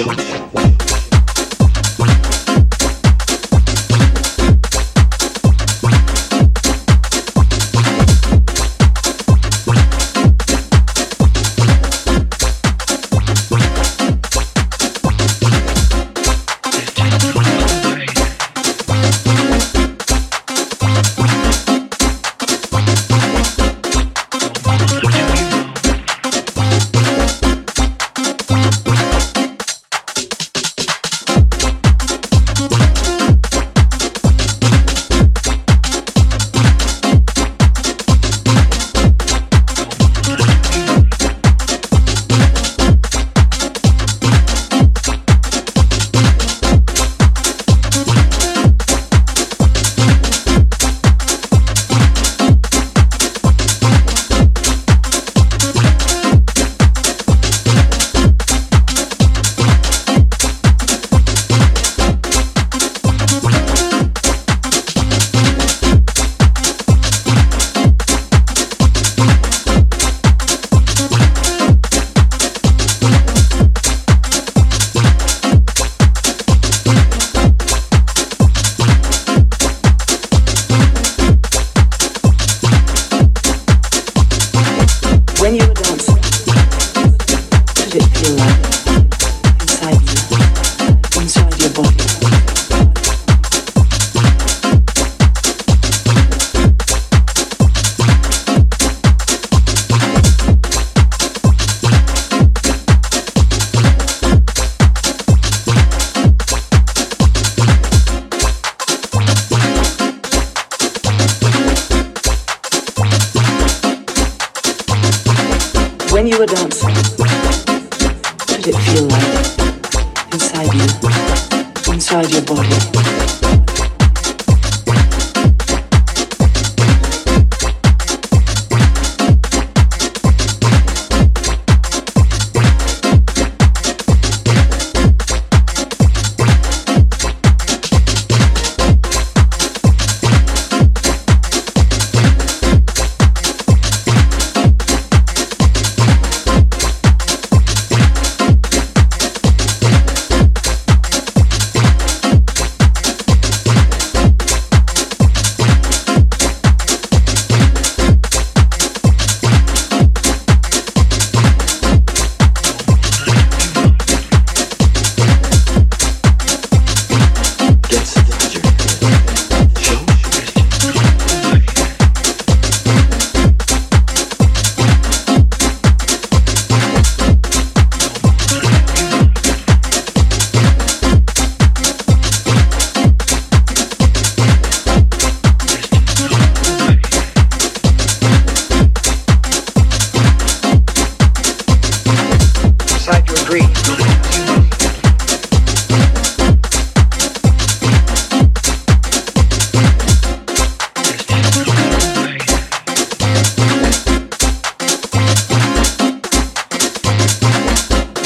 shoot. When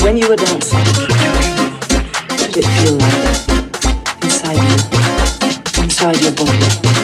When you were dancing, what did it feel like? Inside you, inside your body.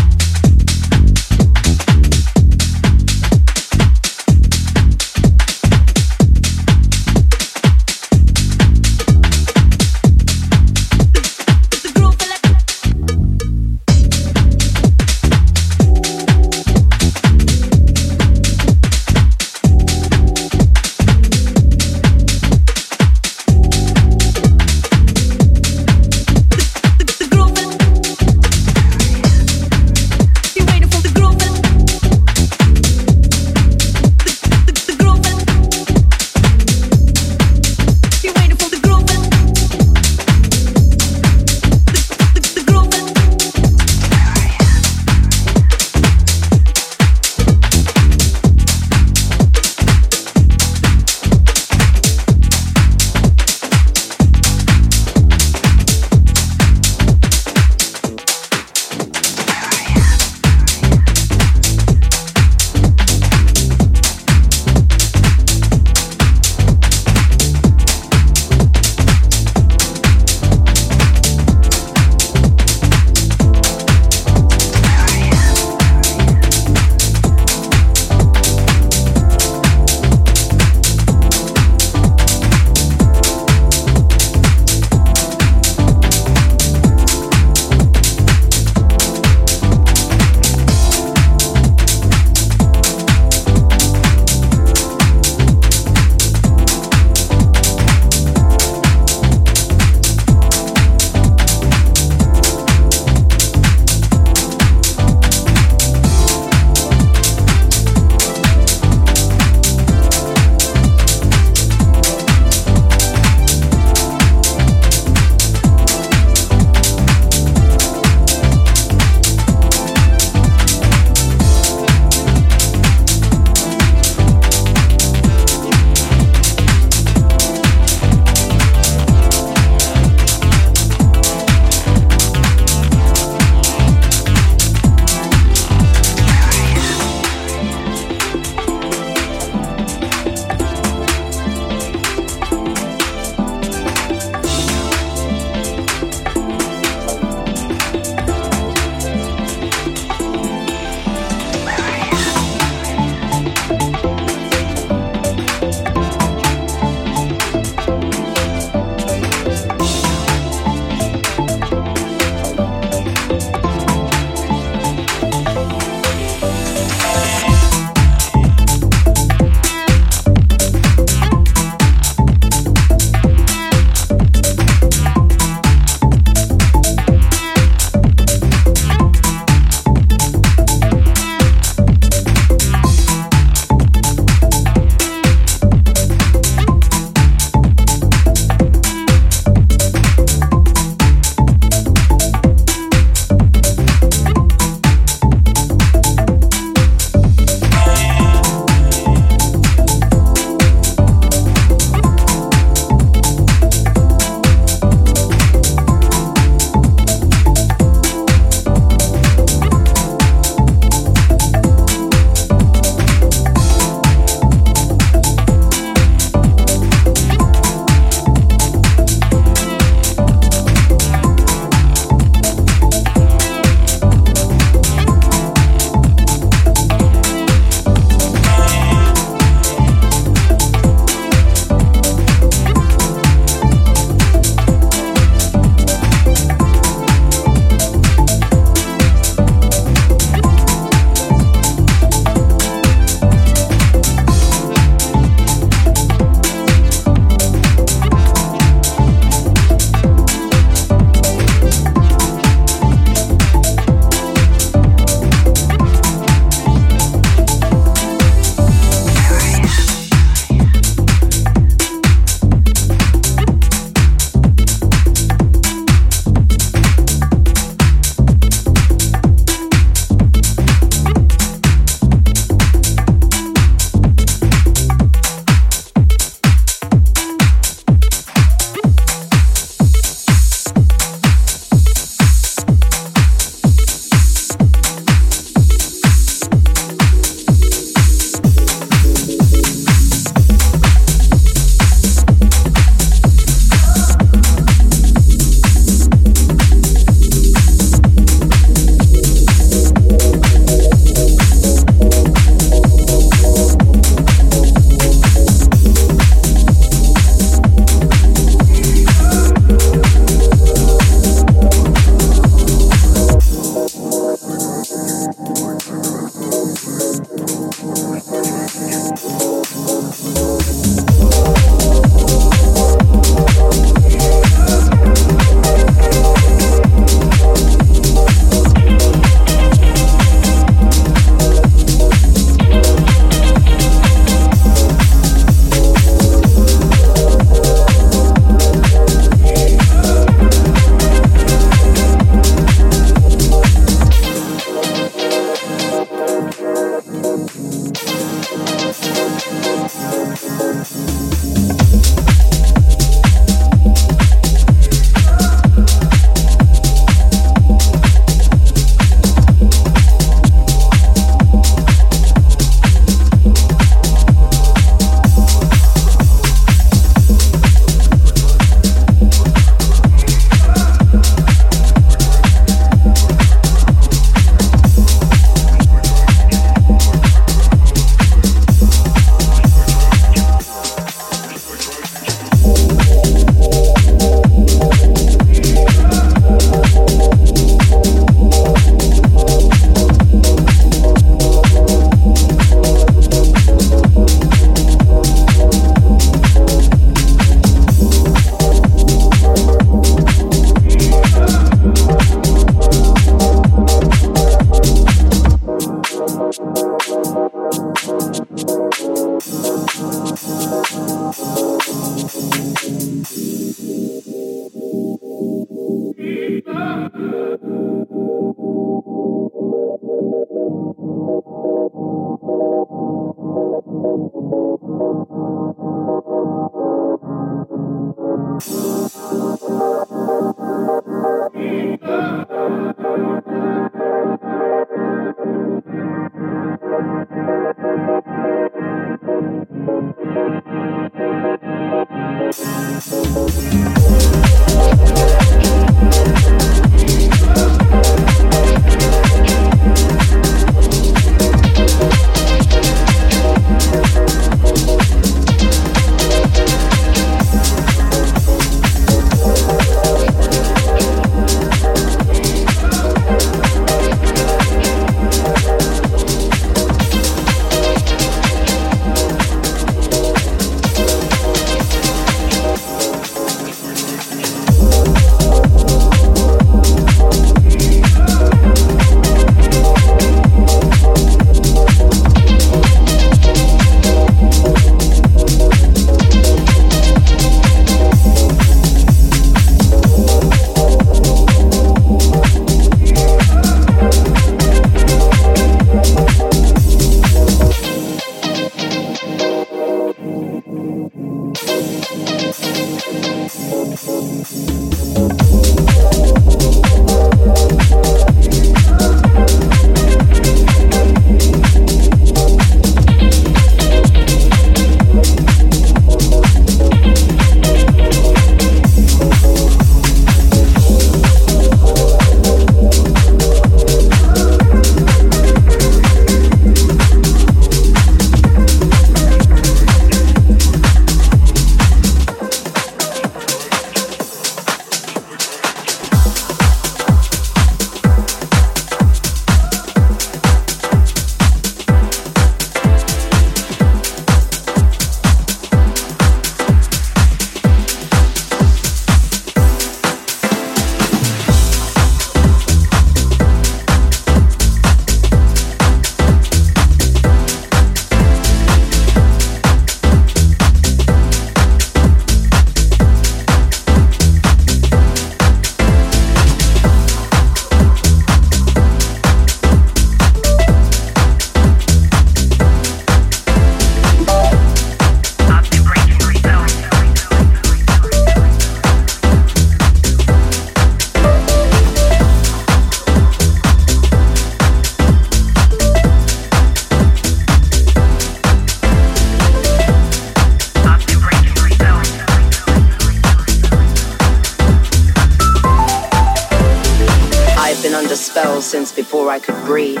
Spells since before I could breathe.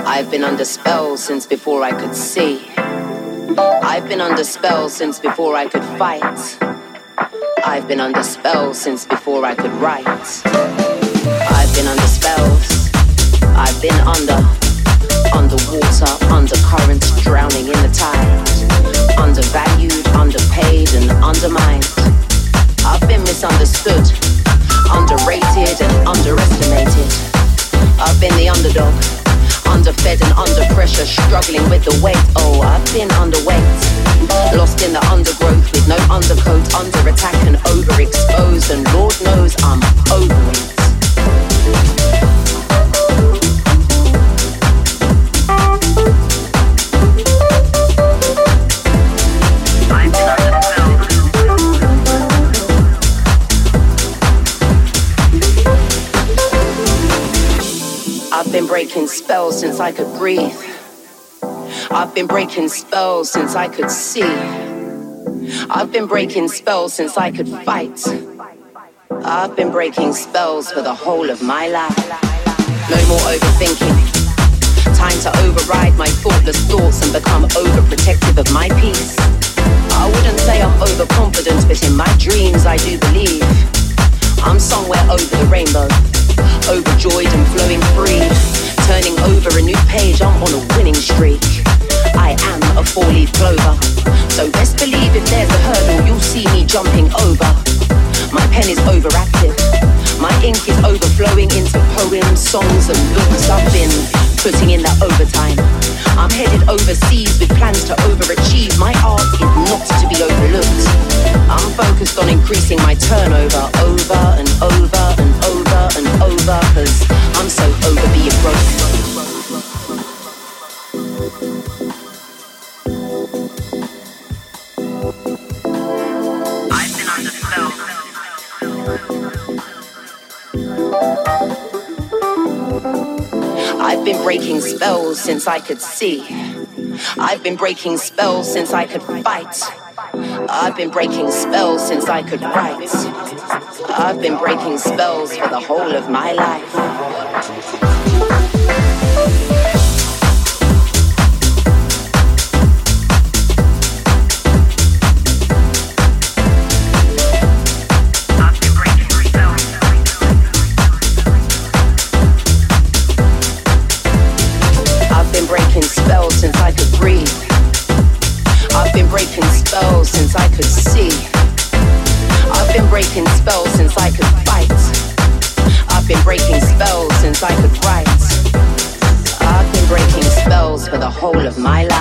I've been under spells since before I could see. I've been under spells since before I could fight. I've been under spells since before I could write. I've been under spells. I've been under, underwater, under currents, drowning in the tide. Undervalued, underpaid, and undermined. I've been misunderstood, underrated, and underestimated. I've been the underdog underfed and under pressure, struggling with the weight. Oh, I've been underweight, lost in the undergrowth with no undercoat, under attack and overexposed, and Lord knows I'm over it. Breaking spells since I could breathe. I've been breaking spells since I could see. I've been breaking spells since I could fight. I've been breaking spells for the whole of my life. No more overthinking. Time to override my thoughtless thoughts and become overprotective of my peace. I wouldn't say I'm overconfident, but in my dreams I do believe I'm somewhere over the rainbow overjoyed and flowing free. Turning over a new page, I'm on a winning streak. I am a four-leaf clover, so best believe if there's a hurdle, you'll see me jumping over. My pen is overactive, my ink is overflowing into poems, songs, and loops. I've been putting in that overtime. I'm headed overseas with plans to overachieve. My art is not to be overlooked. I'm focused on increasing my turnover over and over and over and over, cause I'm so over being broke. I've been breaking spells since I could see. I've been breaking spells since I could fight. I've been breaking spells since I could write. I've been breaking spells for the whole of my life. see, I've been breaking spells since I could fight. I've been breaking spells since I could write. I've been breaking spells for the whole of my life.